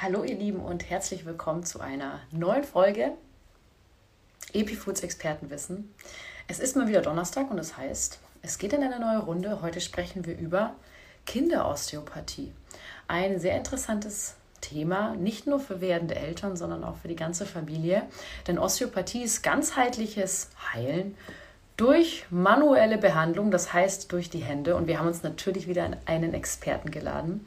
Hallo ihr Lieben und herzlich willkommen zu einer neuen Folge Epifoods Expertenwissen. Es ist mal wieder Donnerstag und das heißt, es geht in eine neue Runde. Heute sprechen wir über Kinderosteopathie. Ein sehr interessantes Thema, nicht nur für werdende Eltern, sondern auch für die ganze Familie. Denn Osteopathie ist ganzheitliches Heilen durch manuelle Behandlung, das heißt durch die Hände. Und wir haben uns natürlich wieder einen Experten geladen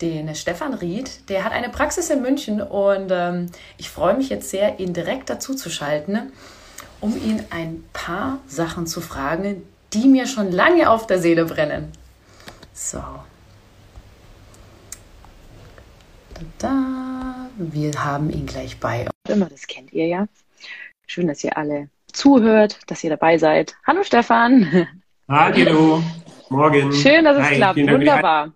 den Stefan Ried. Der hat eine Praxis in München und ähm, ich freue mich jetzt sehr, ihn direkt dazu zu schalten, um ihn ein paar Sachen zu fragen, die mir schon lange auf der Seele brennen. So. Da, wir haben ihn gleich bei. Immer, das kennt ihr ja. Schön, dass ihr alle zuhört, dass ihr dabei seid. Hallo Stefan. Hallo. Morgen. Schön, dass es Hi, klappt. Wunderbar.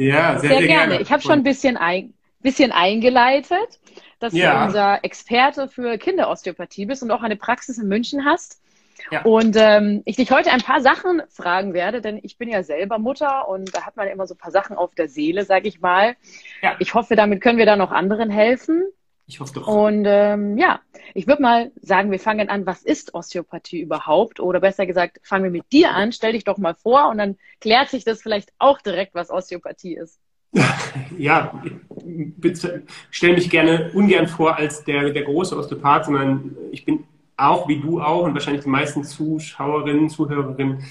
Ja, sehr, sehr, sehr gerne. gerne. Ich habe schon ein bisschen, ein, bisschen eingeleitet, dass ja. du unser Experte für Kinderosteopathie bist und auch eine Praxis in München hast. Ja. Und ähm, ich dich heute ein paar Sachen fragen werde, denn ich bin ja selber Mutter und da hat man immer so ein paar Sachen auf der Seele, sage ich mal. Ja. Ich hoffe, damit können wir da noch anderen helfen. Ich hoffe doch. Und ähm, ja, ich würde mal sagen, wir fangen an, was ist Osteopathie überhaupt? Oder besser gesagt, fangen wir mit dir an, stell dich doch mal vor und dann klärt sich das vielleicht auch direkt, was Osteopathie ist. Ja, stell mich gerne ungern vor als der, der große Osteopath, sondern ich bin auch wie du auch und wahrscheinlich die meisten Zuschauerinnen, Zuhörerinnen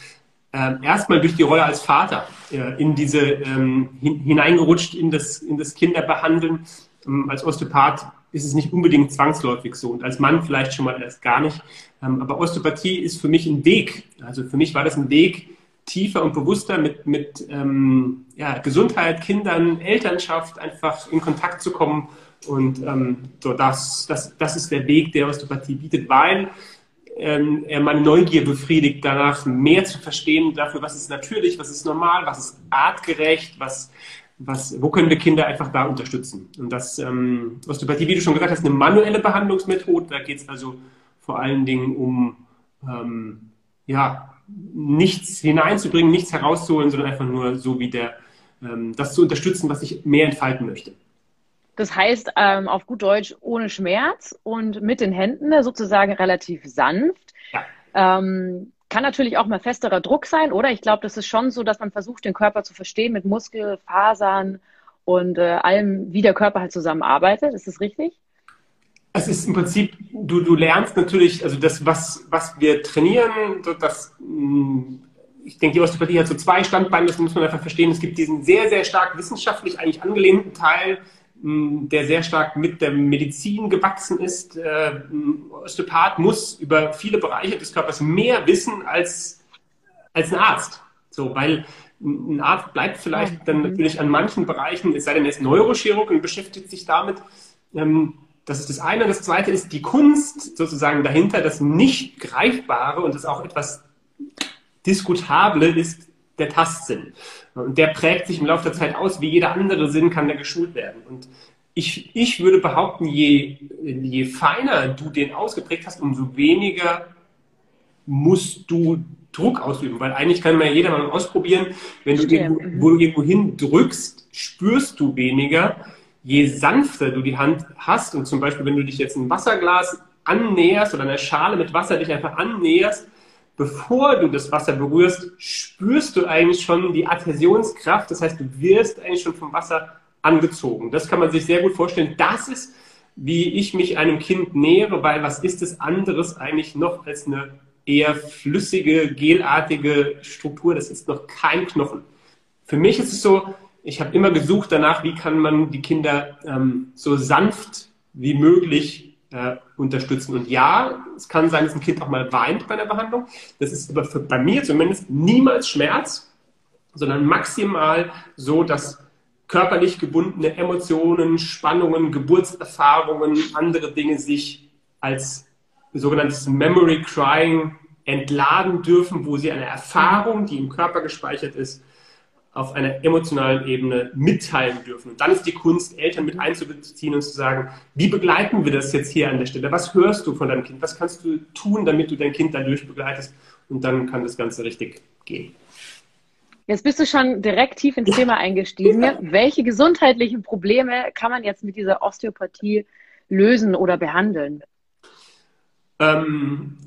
äh, erstmal durch die Rolle als Vater äh, in diese ähm, hin, hineingerutscht in das, in das Kinderbehandeln. Ähm, als Osteopath ist es nicht unbedingt zwangsläufig so und als Mann vielleicht schon mal erst gar nicht. Ähm, aber Osteopathie ist für mich ein Weg. Also für mich war das ein Weg, tiefer und bewusster mit, mit ähm, ja, Gesundheit, Kindern, Elternschaft einfach in Kontakt zu kommen. Und ähm, so das, das, das ist der Weg, der Osteopathie bietet, weil ähm, er meine Neugier befriedigt, danach mehr zu verstehen dafür, was ist natürlich, was ist normal, was ist artgerecht, was, was, wo können wir Kinder einfach da unterstützen? Und das ähm, Osteopathie, wie du schon gesagt hast, eine manuelle Behandlungsmethode. Da geht es also vor allen Dingen um ähm, ja, nichts hineinzubringen, nichts herauszuholen, sondern einfach nur so wie der ähm, das zu unterstützen, was ich mehr entfalten möchte. Das heißt, ähm, auf gut Deutsch ohne Schmerz und mit den Händen sozusagen relativ sanft. Ja. Ähm, kann natürlich auch mal festerer Druck sein, oder? Ich glaube, das ist schon so, dass man versucht, den Körper zu verstehen mit Muskelfasern und äh, allem, wie der Körper halt zusammenarbeitet. Ist das richtig? Es ist im Prinzip, du, du lernst natürlich, also das, was, was wir trainieren, das, mm, ich denke, die Osteopathie hat so zwei Standbeine, das muss man einfach verstehen. Es gibt diesen sehr, sehr stark wissenschaftlich eigentlich angelehnten Teil, der sehr stark mit der Medizin gewachsen ist. Äh, ein Osteopath muss über viele Bereiche des Körpers mehr wissen als, als ein Arzt. So, weil ein Arzt bleibt vielleicht dann mhm. natürlich an manchen Bereichen, es sei denn, er ist Neurochirurg und beschäftigt sich damit. Ähm, das ist das eine. Das zweite ist die Kunst sozusagen dahinter, das nicht greifbare und das auch etwas diskutable ist der Tastsinn. Und der prägt sich im Laufe der Zeit aus, wie jeder andere Sinn kann der geschult werden. Und ich, ich würde behaupten, je, je feiner du den ausgeprägt hast, umso weniger musst du Druck ausüben, weil eigentlich kann man ja jeder mal ausprobieren, wenn du irgendwo, wo du irgendwo hin drückst, spürst du weniger. Je sanfter du die Hand hast und zum Beispiel, wenn du dich jetzt ein Wasserglas annäherst oder eine Schale mit Wasser dich einfach annäherst, bevor du das Wasser berührst, spürst du eigentlich schon die Adhäsionskraft. Das heißt, du wirst eigentlich schon vom Wasser angezogen. Das kann man sich sehr gut vorstellen. Das ist, wie ich mich einem Kind nähere, weil was ist es anderes eigentlich noch als eine eher flüssige, gelartige Struktur? Das ist noch kein Knochen. Für mich ist es so, ich habe immer gesucht danach, wie kann man die Kinder ähm, so sanft wie möglich äh, unterstützen. Und ja, es kann sein, dass ein Kind auch mal weint bei der Behandlung. Das ist aber für, bei mir zumindest niemals Schmerz, sondern maximal so, dass körperlich gebundene Emotionen, Spannungen, Geburtserfahrungen, andere Dinge sich als sogenanntes Memory Crying entladen dürfen, wo sie eine Erfahrung, die im Körper gespeichert ist, auf einer emotionalen Ebene mitteilen dürfen. Und dann ist die Kunst, Eltern mit einzubeziehen und zu sagen, wie begleiten wir das jetzt hier an der Stelle? Was hörst du von deinem Kind? Was kannst du tun, damit du dein Kind dadurch begleitest? Und dann kann das Ganze richtig gehen. Jetzt bist du schon direkt tief ins Thema eingestiegen. Ja. Welche gesundheitlichen Probleme kann man jetzt mit dieser Osteopathie lösen oder behandeln? Ähm,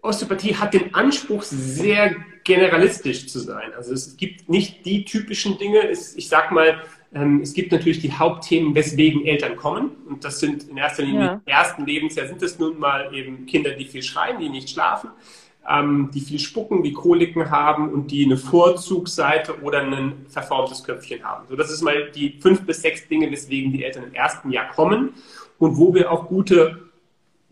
Osteopathie hat den Anspruch, sehr generalistisch zu sein. Also es gibt nicht die typischen Dinge. Es, ich sag mal, ähm, es gibt natürlich die Hauptthemen, weswegen Eltern kommen. Und das sind in erster Linie ja. im ersten Lebensjahr sind es nun mal eben Kinder, die viel schreien, die nicht schlafen, ähm, die viel spucken, die Koliken haben und die eine Vorzugsseite oder ein verformtes Köpfchen haben. So, das ist mal die fünf bis sechs Dinge, weswegen die Eltern im ersten Jahr kommen und wo wir auch gute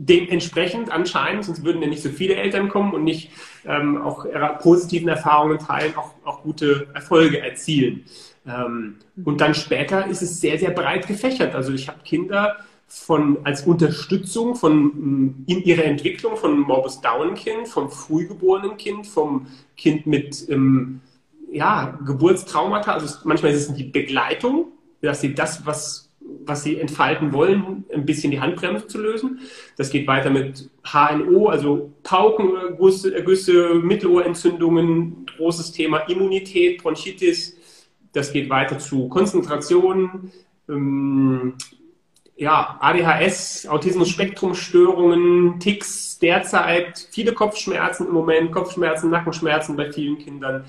dementsprechend anscheinend, sonst würden ja nicht so viele Eltern kommen und nicht ähm, auch ihre positiven Erfahrungen teilen, auch, auch gute Erfolge erzielen. Ähm, und dann später ist es sehr, sehr breit gefächert. Also ich habe Kinder von, als Unterstützung von, mm, in ihrer Entwicklung von Morbus Down-Kind, vom frühgeborenen Kind, vom Kind mit ähm, ja, Geburtstraumata. Also manchmal ist es die Begleitung, dass sie das, was was sie entfalten wollen, ein bisschen die Handbremse zu lösen. Das geht weiter mit HNO, also Paukenergüsse, Mittelohrentzündungen, großes Thema Immunität, Bronchitis. Das geht weiter zu Konzentration, ähm, ja, ADHS, Autismus-Spektrum-Störungen, Ticks, derzeit viele Kopfschmerzen im Moment, Kopfschmerzen, Nackenschmerzen bei vielen Kindern,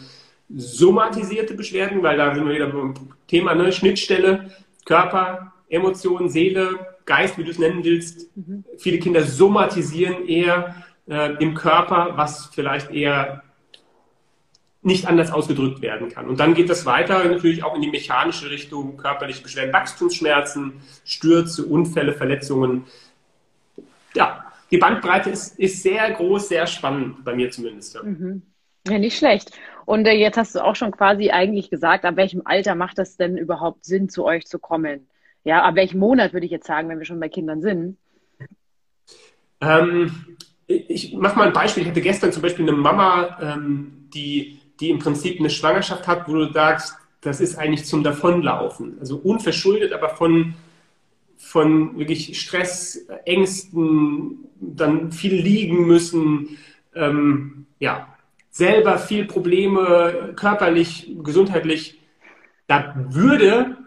somatisierte Beschwerden, weil da sind wir wieder beim Thema ne, Schnittstelle, Körper, Emotionen, Seele, Geist, wie du es nennen willst. Mhm. Viele Kinder somatisieren eher äh, im Körper, was vielleicht eher nicht anders ausgedrückt werden kann. Und dann geht das weiter natürlich auch in die mechanische Richtung, körperliche Beschwerden, Wachstumsschmerzen, Stürze, Unfälle, Verletzungen. Ja, die Bandbreite ist, ist sehr groß, sehr spannend, bei mir zumindest. Ja. Mhm. Ja, nicht schlecht. Und äh, jetzt hast du auch schon quasi eigentlich gesagt, ab welchem Alter macht das denn überhaupt Sinn, zu euch zu kommen? Ja, ab welchem Monat würde ich jetzt sagen, wenn wir schon bei Kindern sind? Ähm, ich mache mal ein Beispiel. Ich hatte gestern zum Beispiel eine Mama, ähm, die die im Prinzip eine Schwangerschaft hat, wo du sagst, das ist eigentlich zum Davonlaufen. Also unverschuldet, aber von, von wirklich Stress, Ängsten, dann viel liegen müssen, ähm, ja, selber viel Probleme, körperlich, gesundheitlich. Da würde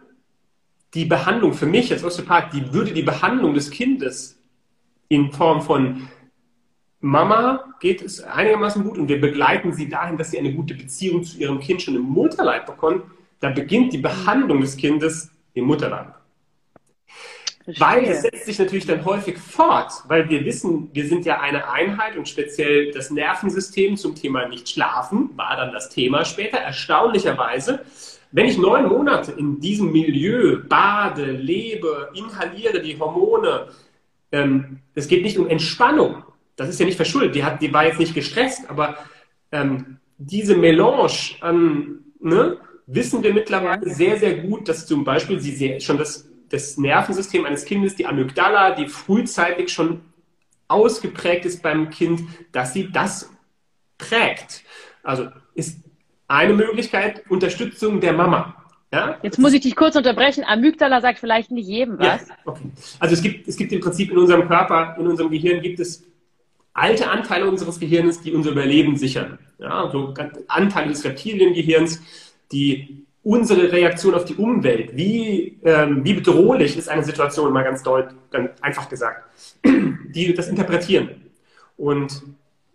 die Behandlung für mich als Osteopath, die würde die Behandlung des Kindes in Form von Mama geht es einigermaßen gut und wir begleiten sie dahin, dass sie eine gute Beziehung zu ihrem Kind schon im Mutterleib bekommt, da beginnt die Behandlung des Kindes im Mutterleib. Weil es setzt sich natürlich dann häufig fort, weil wir wissen, wir sind ja eine Einheit und speziell das Nervensystem zum Thema nicht schlafen war dann das Thema später. Erstaunlicherweise, wenn ich neun Monate in diesem Milieu bade, lebe, inhaliere die Hormone, ähm, es geht nicht um Entspannung, das ist ja nicht verschuldet, die, hat, die war jetzt nicht gestresst, aber ähm, diese Melange an, ne, wissen wir mittlerweile sehr, sehr gut, dass zum Beispiel sie sehr, schon das, das Nervensystem eines Kindes, die Amygdala, die frühzeitig schon ausgeprägt ist beim Kind, dass sie das prägt. Also ist eine Möglichkeit Unterstützung der Mama. Ja? Jetzt muss ich dich kurz unterbrechen. Amygdala sagt vielleicht nicht jedem was. Ja, okay. Also es gibt, es gibt im Prinzip in unserem Körper, in unserem Gehirn gibt es alte Anteile unseres Gehirns, die unser Überleben sichern. Ja, so Anteile des Reptiliengehirns, die unsere Reaktion auf die Umwelt, wie, ähm, wie bedrohlich ist eine Situation, mal ganz deutlich, ganz einfach gesagt, die das interpretieren. Und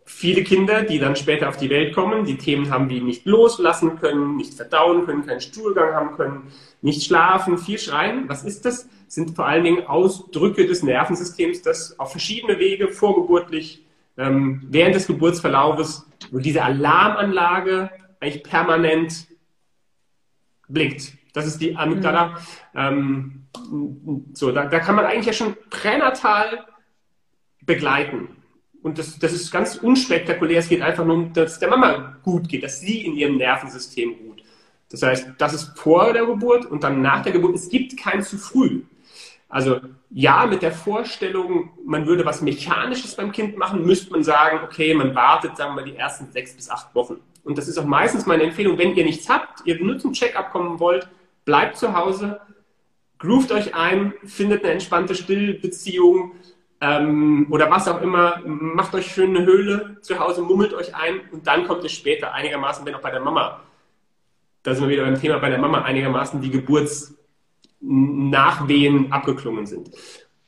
viele Kinder, die dann später auf die Welt kommen, die Themen haben wie nicht loslassen können, nicht verdauen können, keinen Stuhlgang haben können, nicht schlafen, viel schreien. Was ist das? Sind vor allen Dingen Ausdrücke des Nervensystems, das auf verschiedene Wege vorgeburtlich ähm, während des Geburtsverlaufes, wo diese Alarmanlage eigentlich permanent blinkt. Das ist die Amygdala. Mhm. Ähm, so, da, da kann man eigentlich ja schon pränatal begleiten. Und das, das ist ganz unspektakulär. Es geht einfach nur um, dass der Mama gut geht, dass sie in ihrem Nervensystem gut. Das heißt, das ist vor der Geburt und dann nach der Geburt. Es gibt kein zu früh. Also ja, mit der Vorstellung, man würde was Mechanisches beim Kind machen, müsste man sagen, okay, man wartet, sagen wir mal, die ersten sechs bis acht Wochen. Und das ist auch meistens meine Empfehlung, wenn ihr nichts habt, ihr nur zum Check-up kommen wollt, bleibt zu Hause, groovt euch ein, findet eine entspannte Stillbeziehung ähm, oder was auch immer, macht euch schön eine Höhle zu Hause, mummelt euch ein und dann kommt es später einigermaßen, wenn auch bei der Mama da sind wir wieder beim Thema bei der Mama einigermaßen die Geburtsnachwehen abgeklungen sind.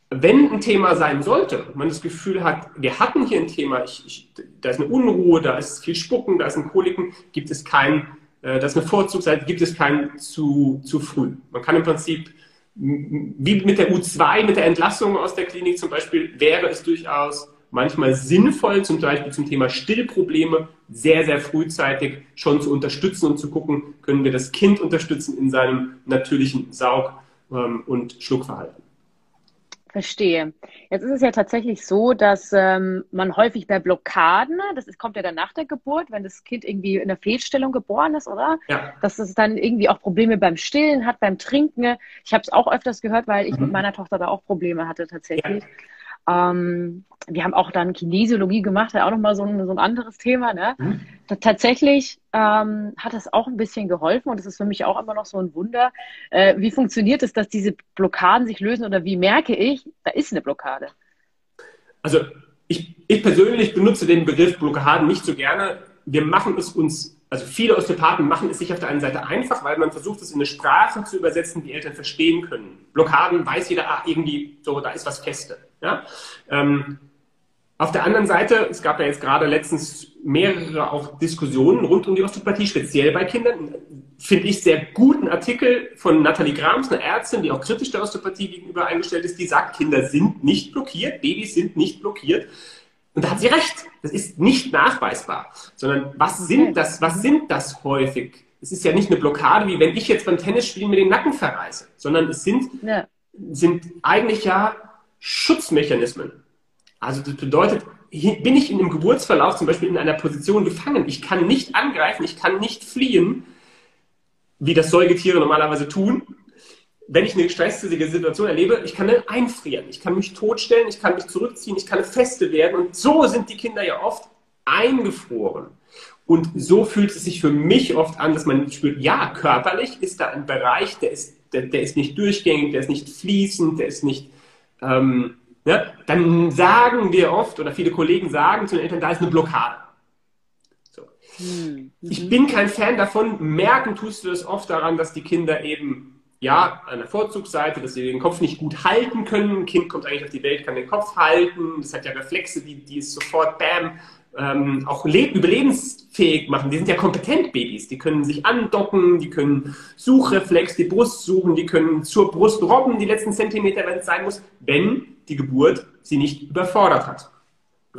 Wenn ein Thema sein sollte, man das Gefühl hat, wir hatten hier ein Thema, ich, ich, da ist eine Unruhe, da ist viel Spucken, da ist ein Koliken, gibt es kein, äh, das ist eine Vorzugsseite, gibt es kein zu, zu früh. Man kann im Prinzip, wie mit der U2, mit der Entlassung aus der Klinik zum Beispiel, wäre es durchaus manchmal sinnvoll, zum Beispiel zum Thema Stillprobleme, sehr, sehr frühzeitig schon zu unterstützen und zu gucken, können wir das Kind unterstützen in seinem natürlichen Saug- ähm, und Schluckverhalten. Verstehe. Jetzt ist es ja tatsächlich so, dass ähm, man häufig bei Blockaden, das ist, kommt ja dann nach der Geburt, wenn das Kind irgendwie in der Fehlstellung geboren ist, oder? Ja. Dass es dann irgendwie auch Probleme beim Stillen hat, beim Trinken. Ich habe es auch öfters gehört, weil ich mhm. mit meiner Tochter da auch Probleme hatte tatsächlich. Ja. Ähm, wir haben auch dann Kinesiologie gemacht, ja auch nochmal so ein, so ein anderes Thema. Ne? Mhm. Tatsächlich ähm, hat es auch ein bisschen geholfen und es ist für mich auch immer noch so ein Wunder. Äh, wie funktioniert es, dass diese Blockaden sich lösen oder wie merke ich, da ist eine Blockade? Also ich, ich persönlich benutze den Begriff Blockaden nicht so gerne. Wir machen es uns also viele Osteopathen machen es sich auf der einen Seite einfach, weil man versucht, es in eine Sprache zu übersetzen, die Eltern verstehen können. Blockaden weiß jeder, ah, irgendwie so, da ist was Feste. Ja? Ähm, auf der anderen Seite, es gab ja jetzt gerade letztens mehrere auch Diskussionen rund um die Osteopathie, speziell bei Kindern. Finde ich sehr guten Artikel von Nathalie Grams, eine Ärztin, die auch kritisch der Osteopathie gegenüber eingestellt ist, die sagt, Kinder sind nicht blockiert, Babys sind nicht blockiert. Und da hat sie recht. Das ist nicht nachweisbar, sondern was sind das, was sind das häufig? Es ist ja nicht eine Blockade, wie wenn ich jetzt beim Tennisspielen mir den Nacken verreiße, sondern es sind, ja. sind eigentlich ja Schutzmechanismen. Also das bedeutet, bin ich in einem Geburtsverlauf zum Beispiel in einer Position gefangen. Ich kann nicht angreifen, ich kann nicht fliehen, wie das Säugetiere normalerweise tun. Wenn ich eine stressige Situation erlebe, ich kann dann einfrieren, ich kann mich totstellen, ich kann mich zurückziehen, ich kann feste werden. Und so sind die Kinder ja oft eingefroren. Und so fühlt es sich für mich oft an, dass man spürt, ja, körperlich ist da ein Bereich, der ist, der, der ist nicht durchgängig, der ist nicht fließend, der ist nicht ähm, ne, dann sagen wir oft, oder viele Kollegen sagen zu den Eltern, da ist eine Blockade. So. Mhm. Ich bin kein Fan davon. Merken tust du das oft daran, dass die Kinder eben ja, an der Vorzugsseite, dass sie den Kopf nicht gut halten können. Ein Kind kommt eigentlich auf die Welt, kann den Kopf halten. Das hat ja Reflexe, die, die es sofort, bam, ähm, auch überlebensfähig machen. Die sind ja kompetent Babys. Die können sich andocken, die können Suchreflex, die Brust suchen, die können zur Brust robben, die letzten Zentimeter, wenn es sein muss, wenn die Geburt sie nicht überfordert hat.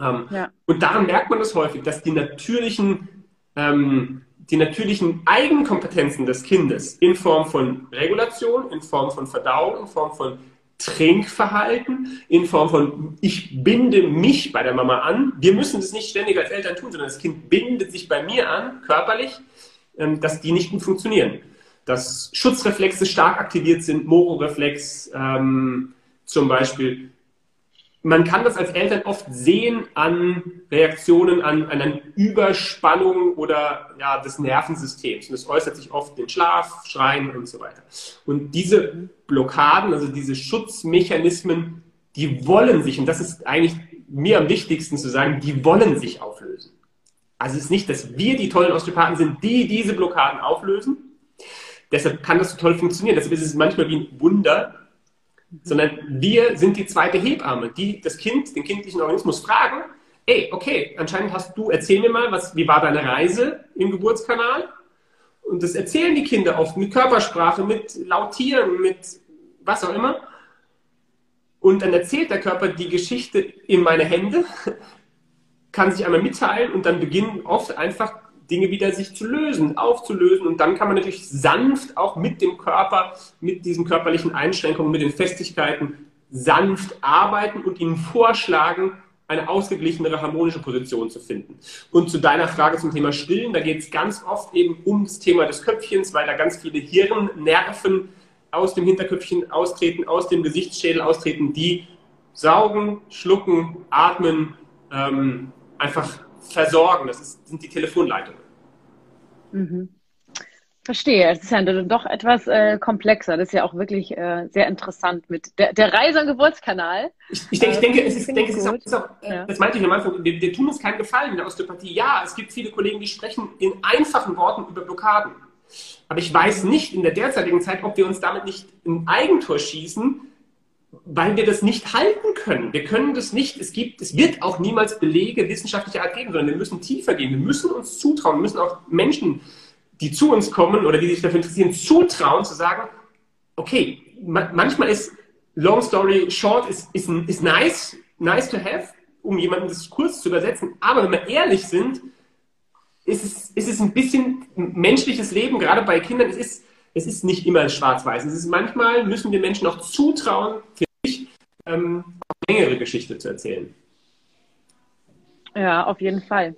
Ähm, ja. Und daran merkt man das häufig, dass die natürlichen, ähm, die natürlichen Eigenkompetenzen des Kindes in Form von Regulation, in Form von Verdauung, in Form von Trinkverhalten in Form von, ich binde mich bei der Mama an. Wir müssen das nicht ständig als Eltern tun, sondern das Kind bindet sich bei mir an, körperlich, ähm, dass die nicht gut funktionieren. Dass Schutzreflexe stark aktiviert sind, Mororeflex ähm, zum Beispiel, man kann das als Eltern oft sehen an Reaktionen, an, an einer Überspannung oder ja, des Nervensystems. Und das äußert sich oft in Schlaf, Schreien und so weiter. Und diese Blockaden, also diese Schutzmechanismen, die wollen sich, und das ist eigentlich mir am wichtigsten zu sagen, die wollen sich auflösen. Also es ist nicht, dass wir die tollen Osteopathen sind, die diese Blockaden auflösen. Deshalb kann das so toll funktionieren. Deshalb ist es manchmal wie ein Wunder, sondern wir sind die zweite Hebamme, die das Kind, den kindlichen Organismus fragen, ey, okay, anscheinend hast du, erzähl mir mal, was, wie war deine Reise im Geburtskanal? Und das erzählen die Kinder oft mit Körpersprache, mit Lautieren, mit was auch immer. Und dann erzählt der Körper die Geschichte in meine Hände, kann sich einmal mitteilen und dann beginnen oft einfach Dinge wieder sich zu lösen, aufzulösen. Und dann kann man natürlich sanft auch mit dem Körper, mit diesen körperlichen Einschränkungen, mit den Festigkeiten sanft arbeiten und ihnen vorschlagen, eine ausgeglichenere, harmonische Position zu finden. Und zu deiner Frage zum Thema Stillen, da geht es ganz oft eben um das Thema des Köpfchens, weil da ganz viele Hirnnerven aus dem Hinterköpfchen austreten, aus dem Gesichtsschädel austreten, die saugen, schlucken, atmen, ähm, einfach versorgen. Das ist, sind die Telefonleitungen. Mhm. Verstehe. Es ist ja doch etwas äh, komplexer. Das ist ja auch wirklich äh, sehr interessant mit der, der Reise am Geburtskanal. Ich, ich, denke, ich denke, es ist, denke, es ist auch, ist auch ja. das meinte ich am Anfang, wir, wir, tun uns keinen Gefallen in der Osteopathie. Ja, es gibt viele Kollegen, die sprechen in einfachen Worten über Blockaden. Aber ich weiß nicht in der derzeitigen Zeit, ob wir uns damit nicht ein Eigentor schießen, weil wir das nicht halten können. Wir können das nicht, es gibt, es wird auch niemals Belege wissenschaftlicher Art geben, sondern wir müssen tiefer gehen. Wir müssen uns zutrauen, wir müssen auch Menschen, die zu uns kommen oder die sich dafür interessieren, zutrauen zu sagen, okay, manchmal ist long story short ist, ist, ist nice, nice to have, um jemanden das kurz zu übersetzen, aber wenn wir ehrlich sind, ist es, ist es ein bisschen menschliches Leben, gerade bei Kindern, es ist, es ist nicht immer schwarz-weiß. Es ist manchmal müssen wir Menschen auch zutrauen, für dich ähm, eine längere Geschichte zu erzählen. Ja, auf jeden Fall.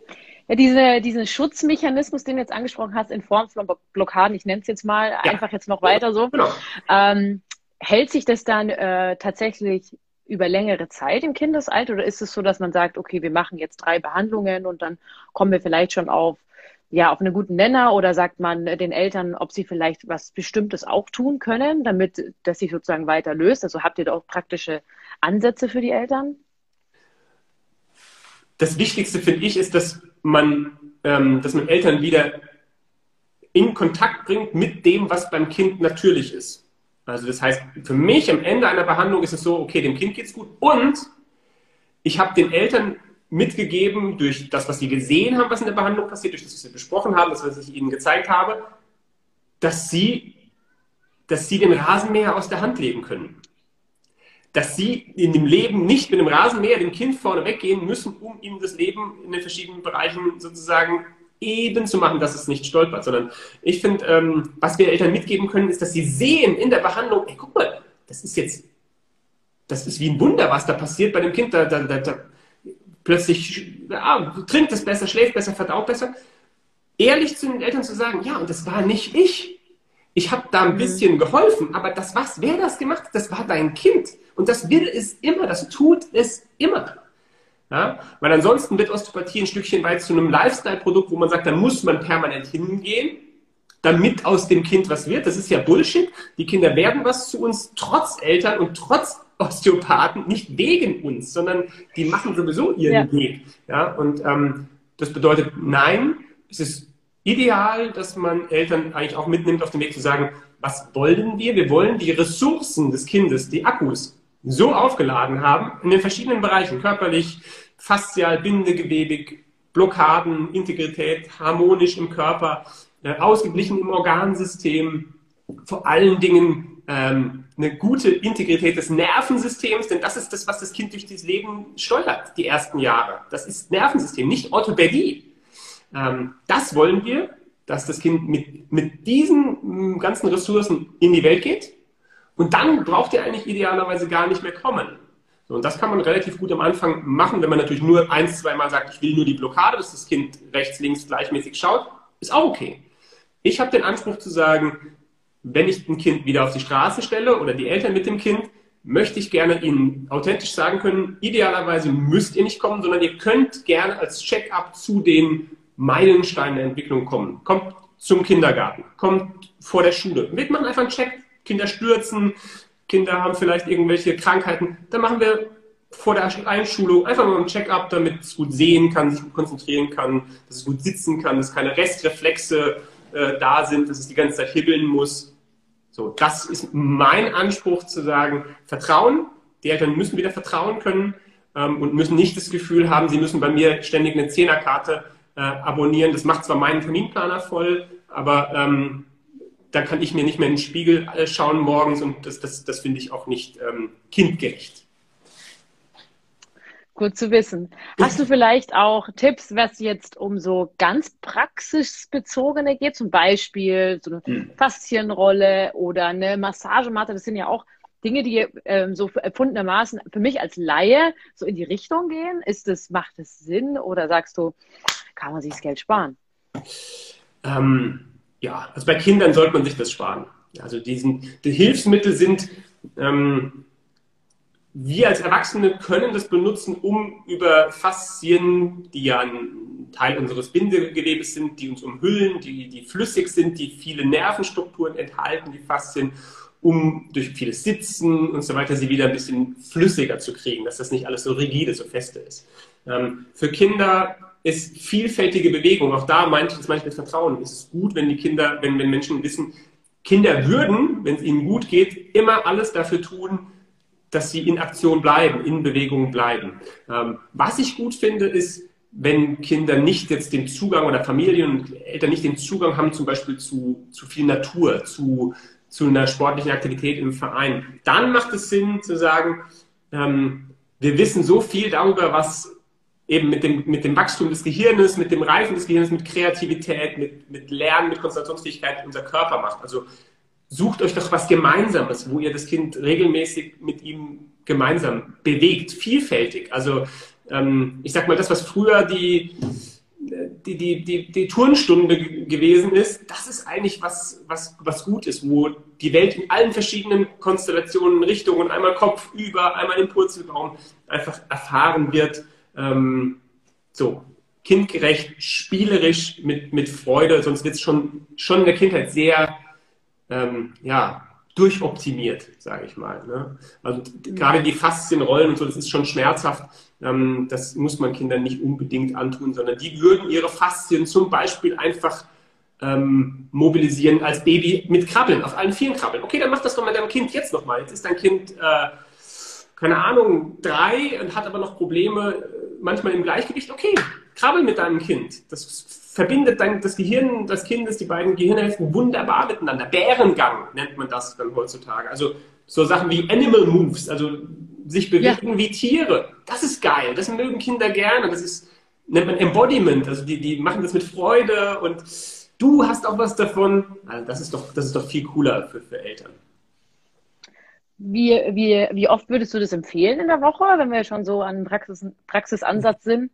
Ja, diese, diesen Schutzmechanismus, den du jetzt angesprochen hast, in Form von Blockaden, ich nenne es jetzt mal ja. einfach jetzt noch weiter so, genau. ähm, hält sich das dann äh, tatsächlich über längere Zeit im Kindesalter oder ist es so, dass man sagt, okay, wir machen jetzt drei Behandlungen und dann kommen wir vielleicht schon auf ja, auf einen guten Nenner oder sagt man den Eltern, ob sie vielleicht was Bestimmtes auch tun können, damit das sich sozusagen weiter löst? Also habt ihr da auch praktische Ansätze für die Eltern? Das Wichtigste finde ich ist, dass man, ähm, dass man Eltern wieder in Kontakt bringt mit dem, was beim Kind natürlich ist. Also das heißt, für mich am Ende einer Behandlung ist es so, okay, dem Kind geht es gut und ich habe den Eltern mitgegeben durch das, was sie gesehen haben, was in der Behandlung passiert, durch das, was wir besprochen haben, das, was ich ihnen gezeigt habe, dass sie, dass sie den Rasenmäher aus der Hand legen können. Dass sie in dem Leben nicht mit dem Rasenmäher dem Kind vorne weggehen müssen, um ihm das Leben in den verschiedenen Bereichen sozusagen eben zu machen, dass es nicht stolpert, sondern ich finde, ähm, was wir Eltern mitgeben können, ist, dass sie sehen in der Behandlung, ey, guck mal, das ist jetzt, das ist wie ein Wunder, was da passiert bei dem Kind, da, da, da, plötzlich ja, trinkt es besser, schläft besser, verdaut besser. Ehrlich zu den Eltern zu sagen, ja, und das war nicht ich. Ich habe da ein mhm. bisschen geholfen, aber das was, wer das gemacht hat, das war dein Kind. Und das will es immer, das tut es immer. Ja? Weil ansonsten wird Osteopathie ein Stückchen weit zu einem Lifestyle-Produkt, wo man sagt, da muss man permanent hingehen, damit aus dem Kind was wird. Das ist ja Bullshit. Die Kinder werden was zu uns, trotz Eltern und trotz Osteopathen, nicht wegen uns, sondern die machen sowieso ihren ja. Weg. Ja, und ähm, das bedeutet, nein, es ist ideal, dass man Eltern eigentlich auch mitnimmt auf den Weg zu sagen, was wollen wir? Wir wollen die Ressourcen des Kindes, die Akkus, so aufgeladen haben, in den verschiedenen Bereichen, körperlich, faszial, bindegewebig, Blockaden, Integrität, harmonisch im Körper, äh, ausgeglichen im Organsystem, vor allen Dingen ähm, eine gute Integrität des Nervensystems, denn das ist das, was das Kind durch das Leben steuert, die ersten Jahre. Das ist Nervensystem, nicht Orthopädie. Ähm, das wollen wir, dass das Kind mit, mit diesen mm, ganzen Ressourcen in die Welt geht. Und dann braucht er eigentlich idealerweise gar nicht mehr kommen. So, und das kann man relativ gut am Anfang machen, wenn man natürlich nur ein, zwei Mal sagt, ich will nur die Blockade, dass das Kind rechts, links gleichmäßig schaut, ist auch okay. Ich habe den Anspruch zu sagen, wenn ich ein Kind wieder auf die Straße stelle oder die Eltern mit dem Kind, möchte ich gerne Ihnen authentisch sagen können, idealerweise müsst ihr nicht kommen, sondern ihr könnt gerne als Check-up zu den Meilensteinen der Entwicklung kommen. Kommt zum Kindergarten, kommt vor der Schule. Wir machen einfach einen Check. Kinder stürzen, Kinder haben vielleicht irgendwelche Krankheiten. Dann machen wir vor der Einschulung einfach mal einen Check-up, damit es gut sehen kann, sich gut konzentrieren kann, dass es gut sitzen kann, dass keine Restreflexe äh, da sind, dass es die ganze Zeit hibbeln muss. So, das ist mein Anspruch zu sagen, Vertrauen. Die Eltern müssen wieder vertrauen können ähm, und müssen nicht das Gefühl haben, sie müssen bei mir ständig eine Zehnerkarte äh, abonnieren. Das macht zwar meinen Terminplaner voll, aber ähm, da kann ich mir nicht mehr in den Spiegel äh, schauen morgens und das, das, das finde ich auch nicht ähm, kindgerecht. Gut zu wissen. Hast du vielleicht auch Tipps, was jetzt um so ganz praxisbezogene geht, zum Beispiel so eine hm. Faszienrolle oder eine Massagematte? Das sind ja auch Dinge, die ähm, so erfundenermaßen für mich als Laie so in die Richtung gehen. Ist das, macht es Sinn oder sagst du, kann man sich das Geld sparen? Ähm, ja, also bei Kindern sollte man sich das sparen. Also diesen, die Hilfsmittel sind ähm, wir als Erwachsene können das benutzen, um über Faszien, die ja ein Teil unseres Bindegewebes sind, die uns umhüllen, die, die flüssig sind, die viele Nervenstrukturen enthalten, die Faszien, um durch vieles Sitzen und so weiter sie wieder ein bisschen flüssiger zu kriegen, dass das nicht alles so rigide, so feste ist. Ähm, für Kinder ist vielfältige Bewegung. Auch da meinte ich das manchmal mit Vertrauen. Es ist gut, wenn die Kinder, wenn, wenn Menschen wissen, Kinder würden, wenn es ihnen gut geht, immer alles dafür tun, dass sie in Aktion bleiben, in Bewegung bleiben. Ähm, was ich gut finde, ist, wenn Kinder nicht jetzt den Zugang oder Familien und Eltern nicht den Zugang haben, zum Beispiel zu, zu viel Natur, zu, zu einer sportlichen Aktivität im Verein, dann macht es Sinn zu sagen, ähm, wir wissen so viel darüber, was eben mit dem, mit dem Wachstum des Gehirnes, mit dem Reifen des Gehirns, mit Kreativität, mit, mit Lernen, mit Konzentrationsfähigkeit unser Körper macht. Also sucht euch doch was Gemeinsames, wo ihr das Kind regelmäßig mit ihm gemeinsam bewegt, vielfältig. Also ähm, ich sag mal, das, was früher die, die, die, die, die Turnstunde gewesen ist, das ist eigentlich was, was, was gut ist, wo die Welt in allen verschiedenen Konstellationen, Richtungen, einmal Kopf über, einmal im Purzelbaum einfach erfahren wird. Ähm, so, kindgerecht, spielerisch, mit, mit Freude, sonst wird es schon, schon in der Kindheit sehr, ähm, ja, durchoptimiert, sage ich mal. Ne? Also gerade die Faszienrollen und so, das ist schon schmerzhaft. Ähm, das muss man Kindern nicht unbedingt antun, sondern die würden ihre Faszien zum Beispiel einfach ähm, mobilisieren als Baby mit Krabbeln, auf allen vielen Krabbeln. Okay, dann mach das doch mit deinem Kind jetzt nochmal. Jetzt ist dein Kind, äh, keine Ahnung, drei und hat aber noch Probleme, äh, manchmal im Gleichgewicht. Okay, krabbel mit deinem Kind. Das verbindet dann das Gehirn des Kindes, die beiden Gehirnhälften wunderbar miteinander. Bärengang nennt man das dann heutzutage. Also so Sachen wie Animal Moves, also sich bewegen ja. wie Tiere. Das ist geil. Das mögen Kinder gerne. Das ist, nennt man Embodiment. Also die, die machen das mit Freude und du hast auch was davon. Also das ist doch, das ist doch viel cooler für, für Eltern. Wie, wie, wie oft würdest du das empfehlen in der Woche, wenn wir schon so an Praxis, Praxisansatz sind?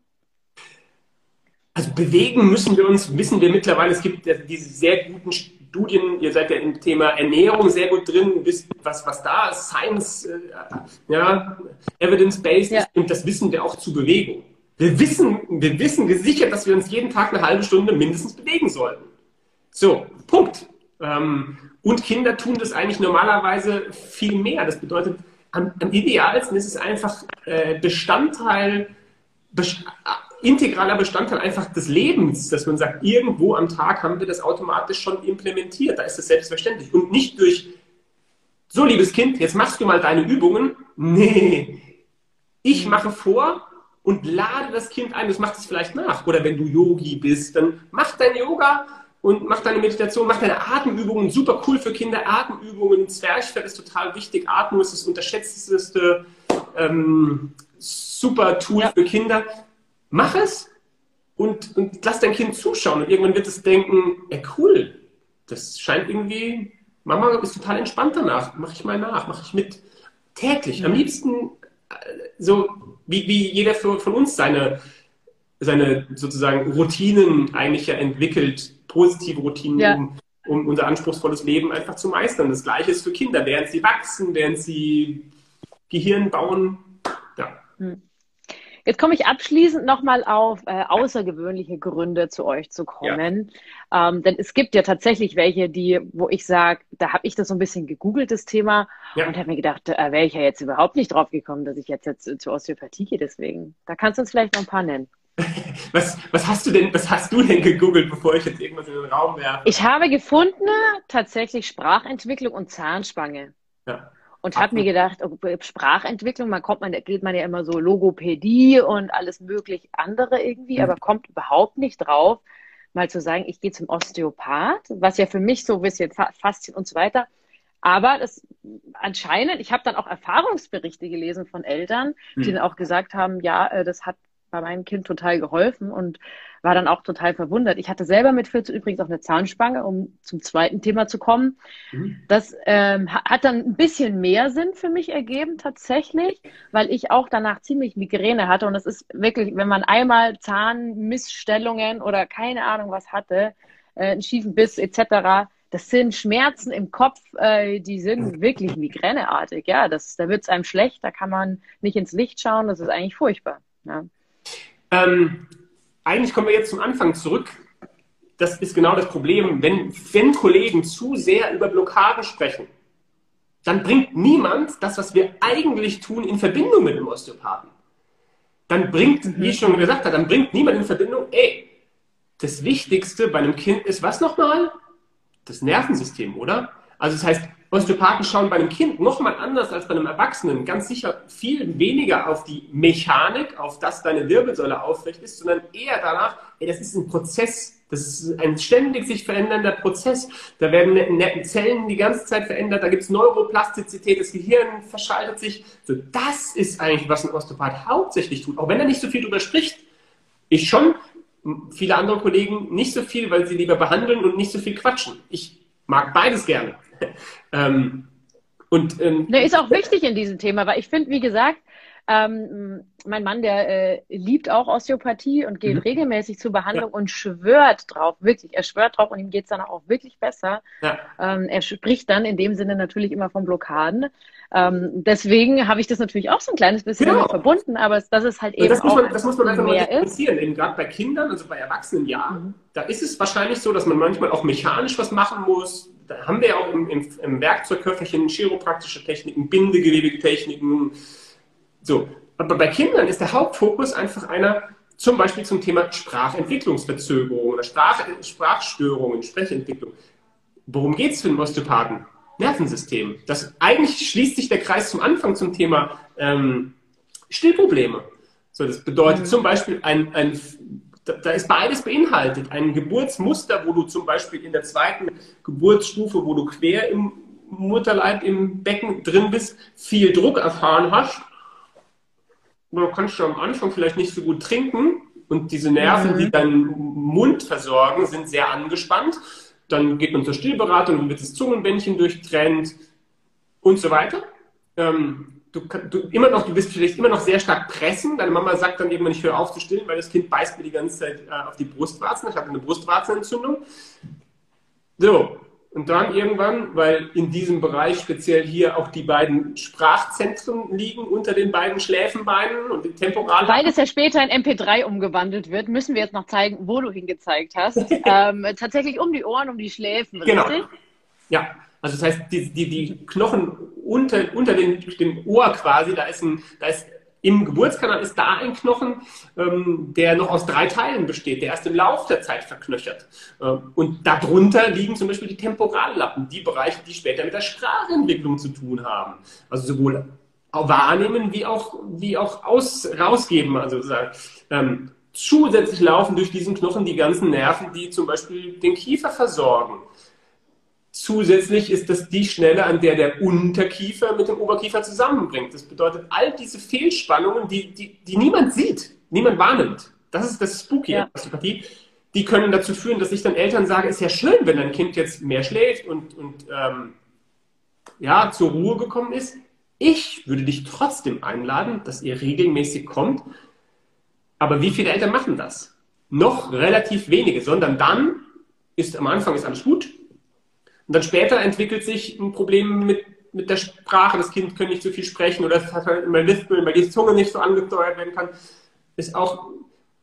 Also bewegen müssen wir uns, wissen wir mittlerweile, es gibt diese sehr guten Studien, ihr seid ja im Thema Ernährung sehr gut drin, wisst, was, was da ist, Science, äh, ja, Evidence-Based ja. und das wissen wir auch zu Bewegung. Wir wissen, wir wissen gesichert, dass wir uns jeden Tag eine halbe Stunde mindestens bewegen sollten. So, Punkt. Ähm, und Kinder tun das eigentlich normalerweise viel mehr. Das bedeutet, am, am idealsten ist es einfach äh, Bestandteil, best integraler Bestandteil einfach des Lebens, dass man sagt, irgendwo am Tag haben wir das automatisch schon implementiert. Da ist es selbstverständlich. Und nicht durch, so liebes Kind, jetzt machst du mal deine Übungen. Nee, ich mache vor und lade das Kind ein, das macht es vielleicht nach. Oder wenn du Yogi bist, dann mach dein Yoga und mach deine Meditation, mach deine Atemübungen. Super cool für Kinder. Atemübungen, Zwerchfell ist total wichtig. Atmung ist das unterschätzteste ähm, super Tool ja. für Kinder mach es und, und lass dein Kind zuschauen. Und irgendwann wird es denken, ja cool, das scheint irgendwie, Mama ist total entspannt danach, mache ich mal nach, mache ich mit. Täglich, am liebsten äh, so wie, wie jeder von uns seine, seine sozusagen Routinen eigentlich ja entwickelt, positive Routinen, ja. um, um unser anspruchsvolles Leben einfach zu meistern. Das gleiche ist für Kinder, während sie wachsen, während sie Gehirn bauen. Ja. Hm. Jetzt komme ich abschließend nochmal auf äh, außergewöhnliche Gründe zu euch zu kommen. Ja. Ähm, denn es gibt ja tatsächlich welche, die, wo ich sage, da habe ich das so ein bisschen gegoogelt, das Thema, ja. und habe mir gedacht, da wäre ich ja jetzt überhaupt nicht drauf gekommen, dass ich jetzt, jetzt zur Osteopathie gehe. Deswegen, da kannst du uns vielleicht noch ein paar nennen. Was, was hast du denn, was hast du denn gegoogelt, bevor ich jetzt irgendwas in den Raum werfe? Ich habe gefunden tatsächlich Sprachentwicklung und Zahnspange. Ja und habe mir gedacht, oh, Sprachentwicklung, man kommt man, geht man ja immer so Logopädie und alles möglich andere irgendwie, mhm. aber kommt überhaupt nicht drauf, mal zu sagen, ich gehe zum Osteopath, was ja für mich so ein bisschen Faszien und so weiter. Aber das anscheinend, ich habe dann auch Erfahrungsberichte gelesen von Eltern, die mhm. dann auch gesagt haben, ja, äh, das hat bei meinem Kind total geholfen und war dann auch total verwundert. Ich hatte selber mit 14 übrigens auch eine Zahnspange, um zum zweiten Thema zu kommen. Mhm. Das ähm, hat dann ein bisschen mehr Sinn für mich ergeben tatsächlich, weil ich auch danach ziemlich Migräne hatte und das ist wirklich, wenn man einmal Zahnmissstellungen oder keine Ahnung was hatte, äh, einen schiefen Biss etc., das sind Schmerzen im Kopf, äh, die sind wirklich migräneartig. Ja, das, da wird es einem schlecht, da kann man nicht ins Licht schauen, das ist eigentlich furchtbar. Ja. Ähm, eigentlich kommen wir jetzt zum Anfang zurück. Das ist genau das Problem. Wenn, wenn Kollegen zu sehr über Blockaden sprechen, dann bringt niemand das, was wir eigentlich tun, in Verbindung mit dem Osteopathen. dann bringt, wie ich schon gesagt habe, dann bringt niemand in Verbindung, ey, das Wichtigste bei einem Kind ist was nochmal? Das Nervensystem, oder? Also das heißt, Osteopathen schauen bei einem Kind nochmal anders als bei einem Erwachsenen ganz sicher viel weniger auf die Mechanik, auf das deine Wirbelsäule aufrecht ist, sondern eher danach, ey, das ist ein Prozess, das ist ein ständig sich verändernder Prozess. Da werden ne, ne, Zellen die ganze Zeit verändert, da gibt es Neuroplastizität, das Gehirn verschaltet sich. So, das ist eigentlich, was ein Osteopath hauptsächlich tut, auch wenn er nicht so viel darüber spricht. Ich schon, viele andere Kollegen nicht so viel, weil sie lieber behandeln und nicht so viel quatschen. Ich mag beides gerne. ähm, und, ähm, ne, ist auch wichtig in diesem Thema, weil ich finde, wie gesagt, ähm, mein Mann, der äh, liebt auch Osteopathie und geht mhm. regelmäßig zur Behandlung ja. und schwört drauf, wirklich, er schwört drauf und ihm geht es dann auch wirklich besser. Ja. Ähm, er spricht dann in dem Sinne natürlich immer von Blockaden. Ähm, deswegen habe ich das natürlich auch so ein kleines bisschen genau. verbunden, aber das ist halt eben das muss man, das muss man einfach mal differenzieren. Gerade bei Kindern, also bei Erwachsenen, ja, mhm. da ist es wahrscheinlich so, dass man manchmal auch mechanisch was machen muss. Da haben wir ja auch im, im, im Werkzeugköfferchen chiropraktische Techniken, Bindegewebetechniken, so. Aber bei Kindern ist der Hauptfokus einfach einer, zum Beispiel zum Thema Sprachentwicklungsverzögerung oder Sprach, Sprachstörungen, Sprechentwicklung. Worum geht es für den Osteopathen? Nervensystem. Das, eigentlich schließt sich der Kreis zum Anfang zum Thema ähm, Stillprobleme. So, das bedeutet mhm. zum Beispiel ein, ein da ist beides beinhaltet. Ein Geburtsmuster, wo du zum Beispiel in der zweiten Geburtsstufe, wo du quer im Mutterleib, im Becken drin bist, viel Druck erfahren hast du kannst du am Anfang vielleicht nicht so gut trinken und diese Nerven, mhm. die deinen Mund versorgen, sind sehr angespannt. Dann geht man zur Stillberatung, dann wird das Zungenbändchen durchtrennt und so weiter. Ähm, du, du, immer noch, du bist vielleicht immer noch sehr stark pressen. Deine Mama sagt dann irgendwann, ich höre auf zu stillen, weil das Kind beißt mir die ganze Zeit äh, auf die Brustwarzen. Ich habe eine Brustwarzenentzündung. So, und dann irgendwann, weil in diesem Bereich speziell hier auch die beiden Sprachzentren liegen unter den beiden Schläfenbeinen und die temporalen. Weil es ja später in MP3 umgewandelt wird, müssen wir jetzt noch zeigen, wo du hingezeigt hast. ähm, tatsächlich um die Ohren, um die Schläfen, genau. richtig? Ja, also das heißt, die, die, die Knochen unter, unter den, dem Ohr quasi, da ist, ein, da ist im Geburtskanal ist da ein Knochen, ähm, der noch aus drei Teilen besteht, der erst im Lauf der Zeit verknöchert. Ähm, und darunter liegen zum Beispiel die Temporallappen, die Bereiche, die später mit der Sprachentwicklung zu tun haben. Also sowohl wahrnehmen wie auch, wie auch aus, rausgeben. Also ähm, zusätzlich laufen durch diesen Knochen die ganzen Nerven, die zum Beispiel den Kiefer versorgen. Zusätzlich ist das die Stelle, an der der Unterkiefer mit dem Oberkiefer zusammenbringt. Das bedeutet, all diese Fehlspannungen, die, die, die niemand sieht, niemand wahrnimmt, das ist das Spooky ja. Osteopathie, die können dazu führen, dass ich dann Eltern sage, ist ja schön, wenn dein Kind jetzt mehr schläft und, und ähm, ja, zur Ruhe gekommen ist. Ich würde dich trotzdem einladen, dass ihr regelmäßig kommt. Aber wie viele Eltern machen das? Noch relativ wenige, sondern dann ist am Anfang ist alles gut, und dann später entwickelt sich ein Problem mit, mit der Sprache. Das Kind kann nicht so viel sprechen oder es hat halt immer Lispeln, weil die Zunge nicht so angesteuert werden kann. Ist auch,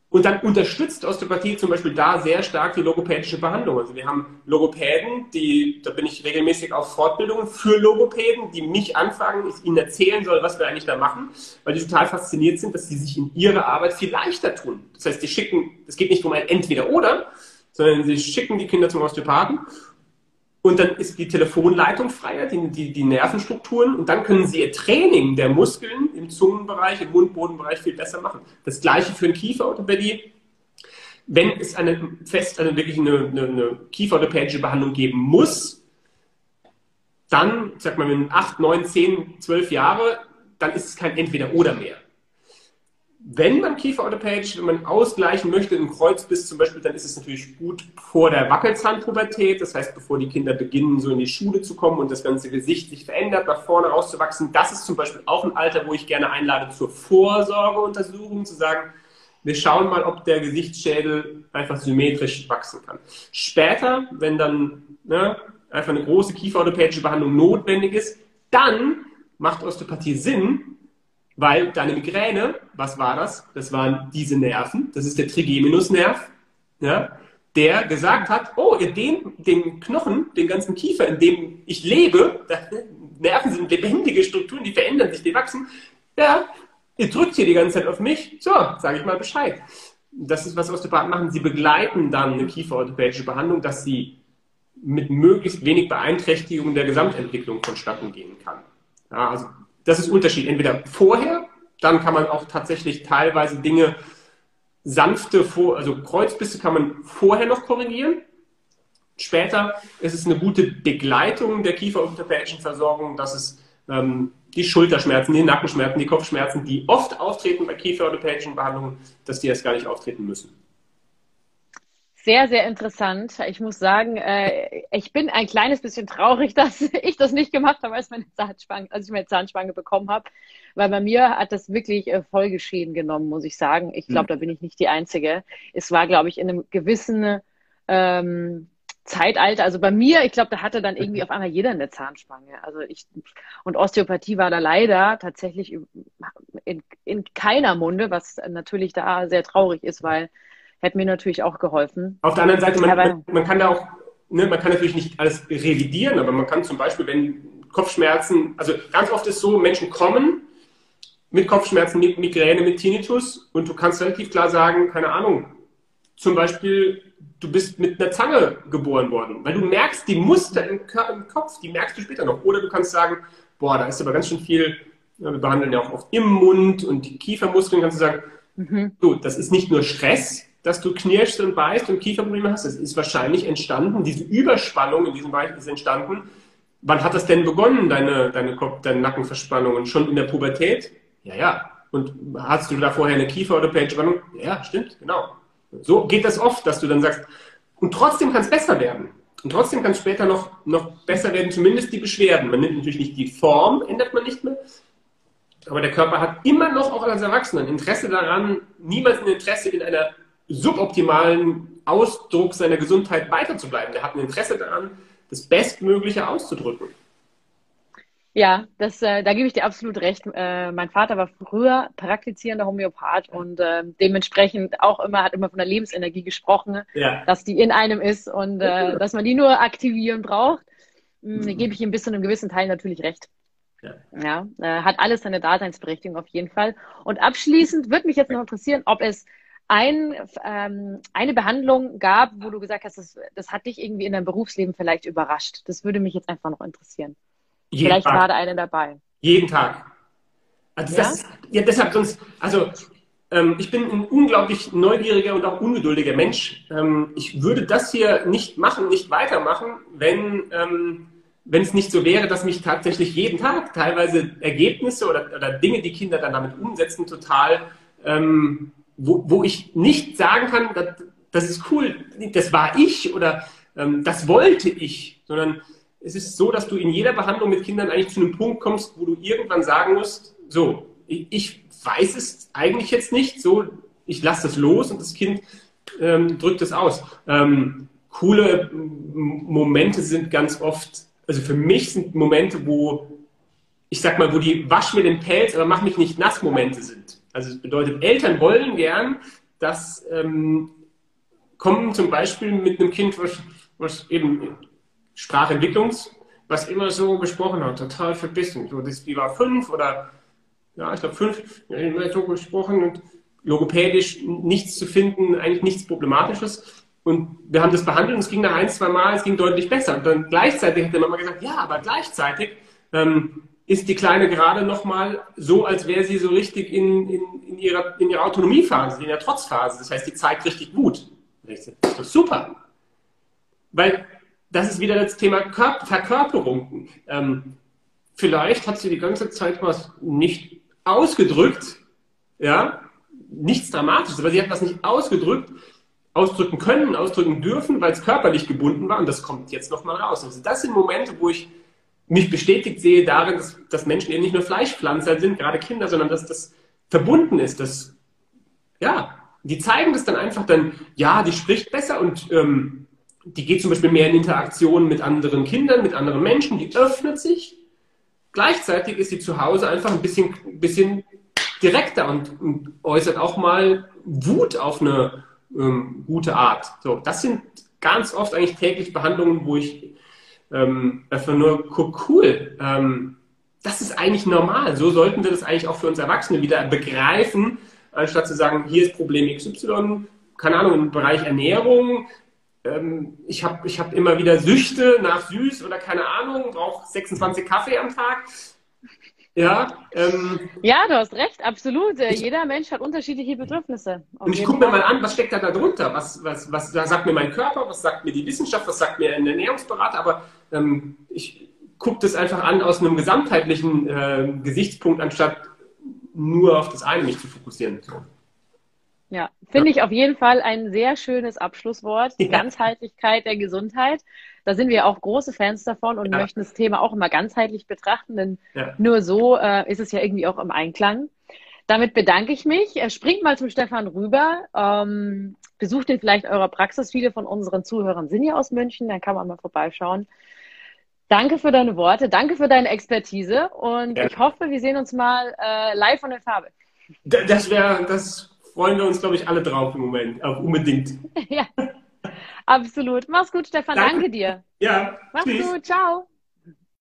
und dann unterstützt Osteopathie zum Beispiel da sehr stark die logopädische Behandlung. Also wir haben Logopäden, die, da bin ich regelmäßig auf Fortbildungen für Logopäden, die mich anfragen, ich ihnen erzählen soll, was wir eigentlich da machen, weil die total fasziniert sind, dass sie sich in ihrer Arbeit viel leichter tun. Das heißt, die schicken, es geht nicht um ein Entweder-Oder, sondern sie schicken die Kinder zum Osteopathen und dann ist die Telefonleitung freier, die, die, die Nervenstrukturen. Und dann können Sie Ihr Training der Muskeln im Zungenbereich, im Mundbodenbereich viel besser machen. Das gleiche für den Kieferorthopädie. Wenn es eine fest, also wirklich eine, eine, eine Kieferorthopädische Behandlung geben muss, dann, sag mal, in 8, 9, 10, 12 Jahre, dann ist es kein Entweder-Oder mehr wenn man Kieferorthopädisch, wenn man ausgleichen möchte, im Kreuzbiss zum Beispiel, dann ist es natürlich gut vor der Wackelzahnpubertät, das heißt, bevor die Kinder beginnen, so in die Schule zu kommen und das ganze Gesicht sich verändert, nach vorne rauszuwachsen. Das ist zum Beispiel auch ein Alter, wo ich gerne einlade zur Vorsorgeuntersuchung, zu sagen, wir schauen mal, ob der Gesichtsschädel einfach symmetrisch wachsen kann. Später, wenn dann ne, einfach eine große kieferorthopädische Behandlung notwendig ist, dann macht Osteopathie Sinn, weil deine Migräne, was war das? Das waren diese Nerven, das ist der Trigeminusnerv, ja, der gesagt hat, oh, den, den Knochen, den ganzen Kiefer, in dem ich lebe, Nerven sind lebendige Strukturen, die verändern sich, die wachsen, ja, ihr drückt hier die ganze Zeit auf mich, so, sage ich mal Bescheid. Das ist, was Osteopathen machen. Sie begleiten dann eine kieferorthopädische Behandlung, dass sie mit möglichst wenig Beeinträchtigung der Gesamtentwicklung vonstatten gehen kann. Ja, also das ist Unterschied. Entweder vorher, dann kann man auch tatsächlich teilweise Dinge sanfte, also Kreuzbisse kann man vorher noch korrigieren. Später ist es eine gute Begleitung der kieferorthopädischen Versorgung, dass es ähm, die Schulterschmerzen, die Nackenschmerzen, die Kopfschmerzen, die oft auftreten bei kieferorthopädischen Behandlungen, dass die erst gar nicht auftreten müssen. Sehr, sehr interessant. Ich muss sagen, äh, ich bin ein kleines bisschen traurig, dass ich das nicht gemacht habe, als, meine Zahnspange, als ich meine Zahnspange bekommen habe. Weil bei mir hat das wirklich äh, Folgeschäden genommen, muss ich sagen. Ich glaube, mhm. da bin ich nicht die Einzige. Es war, glaube ich, in einem gewissen ähm, Zeitalter, also bei mir, ich glaube, da hatte dann irgendwie auf einmal jeder eine Zahnspange. Also ich und Osteopathie war da leider tatsächlich in, in keiner Munde, was natürlich da sehr traurig ist, weil hätte mir natürlich auch geholfen. Auf der anderen Seite, man, man, man kann da auch, ne, man kann natürlich nicht alles revidieren, aber man kann zum Beispiel, wenn Kopfschmerzen, also ganz oft ist so, Menschen kommen mit Kopfschmerzen, mit Migräne, mit Tinnitus und du kannst relativ klar sagen, keine Ahnung, zum Beispiel du bist mit einer Zange geboren worden, weil du merkst die Muster im, im, Kopf, die merkst du später noch. Oder du kannst sagen, boah, da ist aber ganz schön viel, ja, wir behandeln ja auch oft im Mund und die Kiefermuskeln, kannst du sagen, mhm. so, das ist nicht nur Stress, dass du knirschst und beißt und Kieferprobleme hast, das ist wahrscheinlich entstanden, diese Überspannung in diesem Bereich ist entstanden. Wann hat das denn begonnen, deine, deine, Kopf-, deine Nackenverspannungen? Schon in der Pubertät? Ja, ja. Und hast du da vorher eine Kiefer- oder Page-Spannung? Ja, stimmt, genau. So geht das oft, dass du dann sagst, und trotzdem kann es besser werden. Und trotzdem kann es später noch, noch besser werden, zumindest die Beschwerden. Man nimmt natürlich nicht die Form, ändert man nicht mehr. Aber der Körper hat immer noch, auch als Erwachsener, Interesse daran, niemals ein Interesse in einer suboptimalen Ausdruck seiner Gesundheit weiterzubleiben. Der hat ein Interesse daran, das Bestmögliche auszudrücken. Ja, das, äh, da gebe ich dir absolut recht. Äh, mein Vater war früher praktizierender Homöopath und äh, dementsprechend auch immer hat immer von der Lebensenergie gesprochen, ja. dass die in einem ist und äh, dass man die nur aktivieren braucht. Hm, mhm. gebe ich ihm bis zu einem gewissen Teil natürlich recht. Ja, ja äh, hat alles seine Daseinsberechtigung auf jeden Fall. Und abschließend würde mich jetzt noch interessieren, ob es ein, ähm, eine Behandlung gab, wo du gesagt hast, das, das hat dich irgendwie in deinem Berufsleben vielleicht überrascht. Das würde mich jetzt einfach noch interessieren. Jeden Vielleicht Tag. war da eine dabei. Jeden Tag. Also ja? Das, ja, deshalb sonst, also ähm, ich bin ein unglaublich neugieriger und auch ungeduldiger Mensch. Ähm, ich würde das hier nicht machen, nicht weitermachen, wenn, ähm, wenn es nicht so wäre, dass mich tatsächlich jeden Tag teilweise Ergebnisse oder, oder Dinge, die Kinder dann damit umsetzen, total, ähm, wo, wo ich nicht sagen kann, das, das ist cool, das war ich oder ähm, das wollte ich, sondern es ist so, dass du in jeder Behandlung mit Kindern eigentlich zu einem Punkt kommst, wo du irgendwann sagen musst, so, ich weiß es eigentlich jetzt nicht, so, ich lasse das los und das Kind ähm, drückt es aus. Ähm, coole Momente sind ganz oft, also für mich sind Momente, wo, ich sag mal, wo die wasch mir den Pelz, aber mach mich nicht nass Momente sind. Also es bedeutet, Eltern wollen gern, dass ähm, kommen zum Beispiel mit einem Kind, was, was eben Sprachentwicklungs, was immer so gesprochen hat, total verbissen. So, das, die war fünf oder, ja, ich glaube fünf, immer so gesprochen und logopädisch nichts zu finden, eigentlich nichts Problematisches. Und wir haben das behandelt und es ging nach ein, zwei Mal, es ging deutlich besser. Und dann gleichzeitig hat der Mama gesagt, ja, aber gleichzeitig ähm, ist die Kleine gerade nochmal so, als wäre sie so richtig in, in, in, ihrer, in ihrer Autonomiephase, in der Trotzphase. Das heißt, die zeigt richtig gut. Das ist super. Weil das ist wieder das Thema Kör Verkörperung. Ähm, vielleicht hat sie die ganze Zeit was nicht ausgedrückt, ja, nichts Dramatisches, aber sie hat was nicht ausgedrückt, ausdrücken können, ausdrücken dürfen, weil es körperlich gebunden war und das kommt jetzt nochmal raus. Also das sind Momente, wo ich mich bestätigt sehe darin, dass, dass Menschen eben nicht nur Fleischpflanzer sind, gerade Kinder, sondern dass das verbunden ist, dass, ja, die zeigen das dann einfach dann, ja, die spricht besser und ähm, die geht zum Beispiel mehr in Interaktion mit anderen Kindern, mit anderen Menschen, die öffnet sich. Gleichzeitig ist sie zu Hause einfach ein bisschen, bisschen direkter und, und äußert auch mal Wut auf eine ähm, gute Art. So, das sind ganz oft eigentlich täglich Behandlungen, wo ich ähm, einfach nur gucke, cool. Ähm, das ist eigentlich normal. So sollten wir das eigentlich auch für uns Erwachsene wieder begreifen, anstatt zu sagen, hier ist Problem XY, keine Ahnung, im Bereich Ernährung. Ähm, ich habe ich hab immer wieder Süchte nach süß oder keine Ahnung, brauche 26 Kaffee am Tag. Ja, ähm, ja, du hast recht, absolut. Ich, Jeder Mensch hat unterschiedliche Bedürfnisse. Und ich gucke mir mal an, was steckt da drunter? Was, was, was sagt mir mein Körper? Was sagt mir die Wissenschaft? Was sagt mir ein Ernährungsberater? Aber ähm, ich gucke das einfach an aus einem gesamtheitlichen äh, Gesichtspunkt, anstatt nur auf das eine mich zu fokussieren. So. Ja, finde ja. ich auf jeden Fall ein sehr schönes Abschlusswort. Die ja. Ganzheitlichkeit der Gesundheit. Da sind wir auch große Fans davon und ja. möchten das Thema auch immer ganzheitlich betrachten, denn nur so äh, ist es ja irgendwie auch im Einklang. Damit bedanke ich mich. Äh, springt mal zum Stefan rüber. Ähm, besucht ihn vielleicht eurer Praxis. Viele von unseren Zuhörern sind ja aus München, dann kann man mal vorbeischauen. Danke für deine Worte, danke für deine Expertise und ich hoffe, wir sehen uns mal äh, live von der Farbe. Das wäre, das freuen wir uns, glaube ich, alle drauf im Moment, auch unbedingt. ja, absolut. Mach's gut, Stefan. Danke, danke dir. Ja. Mach's tschüss. gut. Ciao.